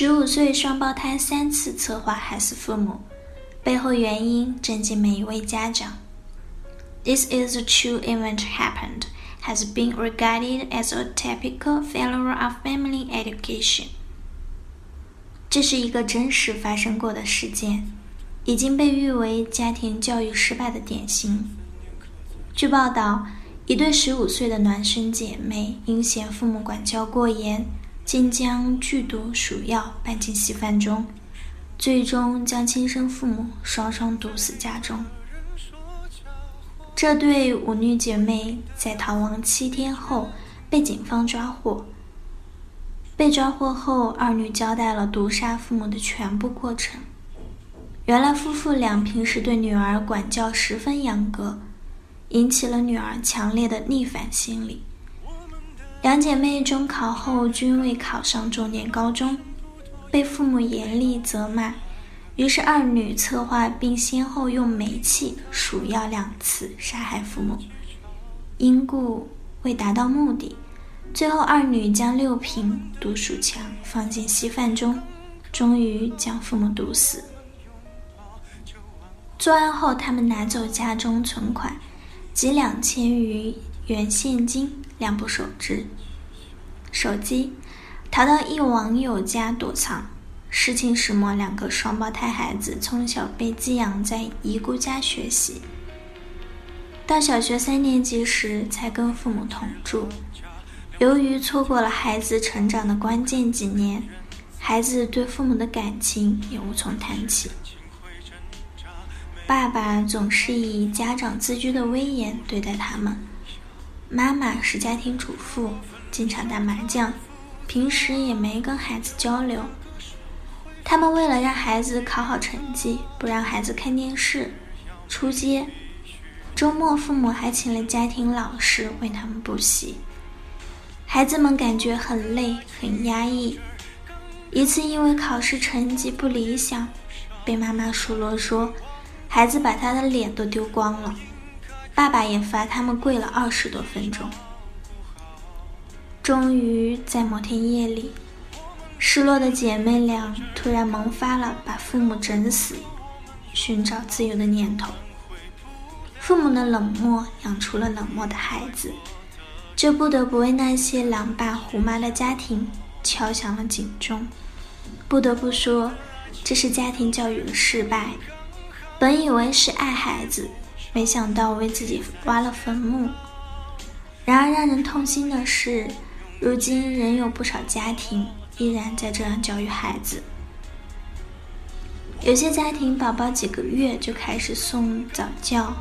十五岁双胞胎三次策划害死父母，背后原因震惊每一位家长。This is a true event happened, has been regarded as a typical failure of family education. 这是一个真实发生过的事件，已经被誉为家庭教育失败的典型。据报道，一对十五岁的孪生姐妹因嫌父母管教过严。竟将剧毒鼠药拌进稀饭中，最终将亲生父母双双毒死家中。这对五女姐妹在逃亡七天后被警方抓获。被抓获后，二女交代了毒杀父母的全部过程。原来夫妇俩平时对女儿管教十分严格，引起了女儿强烈的逆反心理。两姐妹中考后均未考上重点高中，被父母严厉责骂，于是二女策划并先后用煤气、鼠药两次杀害父母。因故未达到目的，最后二女将六瓶毒鼠强放进稀饭中，终于将父母毒死。作案后，他们拿走家中存款及两千余元现金。两部手机，手机逃到一网友家躲藏。事情始末，两个双胞胎孩子从小被寄养在姨姑家学习，到小学三年级时才跟父母同住。由于错过了孩子成长的关键几年，孩子对父母的感情也无从谈起。爸爸总是以家长自居的威严对待他们。妈妈是家庭主妇，经常打麻将，平时也没跟孩子交流。他们为了让孩子考好成绩，不让孩子看电视、出街。周末，父母还请了家庭老师为他们补习。孩子们感觉很累、很压抑。一次，因为考试成绩不理想，被妈妈数落说，孩子把他的脸都丢光了。爸爸也罚他们跪了二十多分钟。终于在某天夜里，失落的姐妹俩突然萌发了把父母整死、寻找自由的念头。父母的冷漠养出了冷漠的孩子，这不得不为那些狼爸虎妈的家庭敲响了警钟。不得不说，这是家庭教育的失败。本以为是爱孩子。没想到为自己挖了坟墓。然而让人痛心的是，如今仍有不少家庭依然在这样教育孩子。有些家庭宝宝几个月就开始送早教，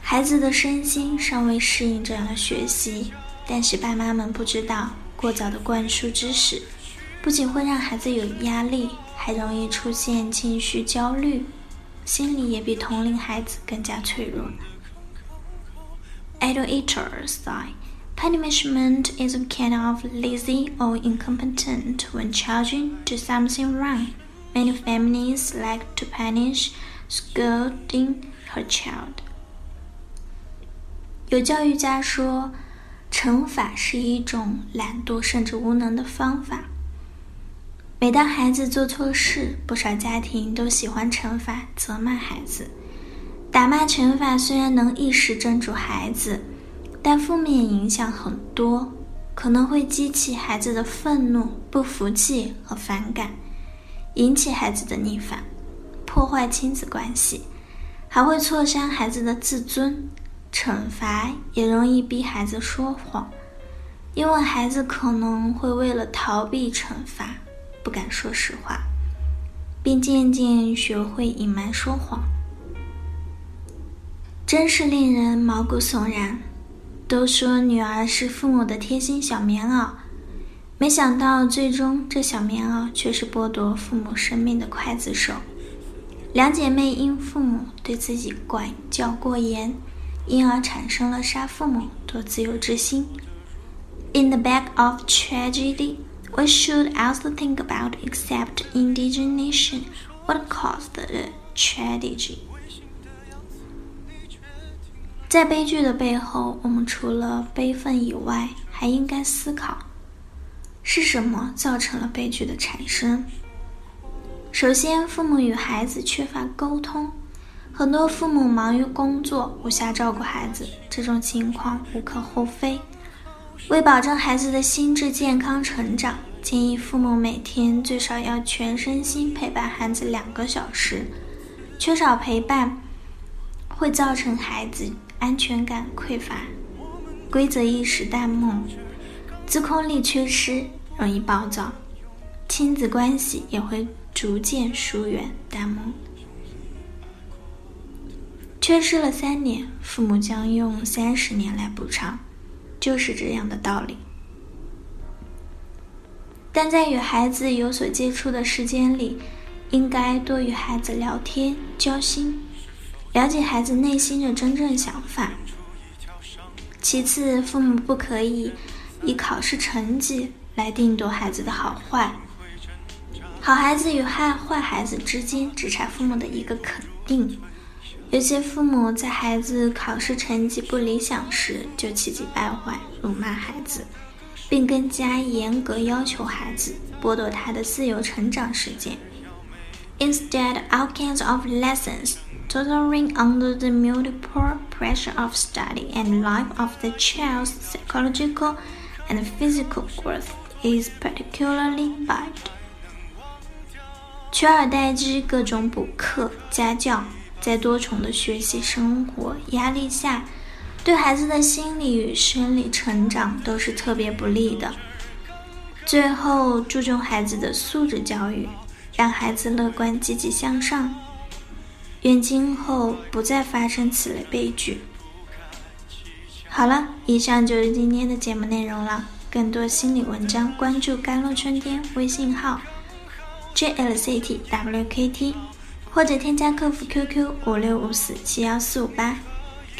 孩子的身心尚未适应这样的学习，但是爸妈们不知道，过早的灌输知识，不仅会让孩子有压力，还容易出现情绪焦虑。心理也比同龄孩子更加脆弱。Educators say punishment is a kind of lazy or incompetent when children do something wrong. Many families like to punish, scolding her child. 有教育家说，惩罚是一种懒惰甚至无能的方法。 每当孩子做错事，不少家庭都喜欢惩罚、责骂孩子。打骂、惩罚虽然能一时镇住孩子，但负面影响很多，可能会激起孩子的愤怒、不服气和反感，引起孩子的逆反，破坏亲子关系，还会挫伤孩子的自尊。惩罚也容易逼孩子说谎，因为孩子可能会为了逃避惩罚。不敢说实话，并渐渐学会隐瞒说谎，真是令人毛骨悚然。都说女儿是父母的贴心小棉袄，没想到最终这小棉袄却是剥夺父母生命的刽子手。两姐妹因父母对自己管教过严，因而产生了杀父母夺自由之心。In the back of tragedy, we should also think about except indignation, what caused the tragedy. 在悲剧的背后，我们除了悲愤以外，还应该思考是什么造成了悲剧的产生。首先，父母与孩子缺乏沟通，很多父母忙于工作，无暇照顾孩子，这种情况无可厚非。为保证孩子的心智健康成长，建议父母每天最少要全身心陪伴孩子两个小时。缺少陪伴会造成孩子安全感匮乏、规则意识淡漠、自控力缺失，容易暴躁，亲子关系也会。逐渐疏远淡漠，缺失了三年，父母将用三十年来补偿，就是这样的道理。但在与孩子有所接触的时间里，应该多与孩子聊天交心，了解孩子内心的真正想法。其次，父母不可以以考试成绩来定夺孩子的好坏。好孩子与坏坏孩子之间只差父母的一个肯定。有些父母在孩子考试成绩不理想时就气急败坏，辱骂孩子，并更加严格要求孩子，剥夺他的自由成长时间。Instead, all kinds of lessons, tottering under the multiple pressure of study and life of the child's psychological and physical growth, is particularly bad. 取而代之，各种补课、家教，在多重的学习生活压力下，对孩子的心理与生理成长都是特别不利的。最后，注重孩子的素质教育，让孩子乐观积极向上，愿今后不再发生此类悲剧。好了，以上就是今天的节目内容了。更多心理文章，关注“甘露春天”微信号。jlctwkt，或者添加客服 QQ 五六五四七幺四五八。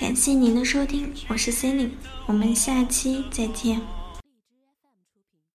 感谢您的收听，我是 c e l i n e 我们下期再见。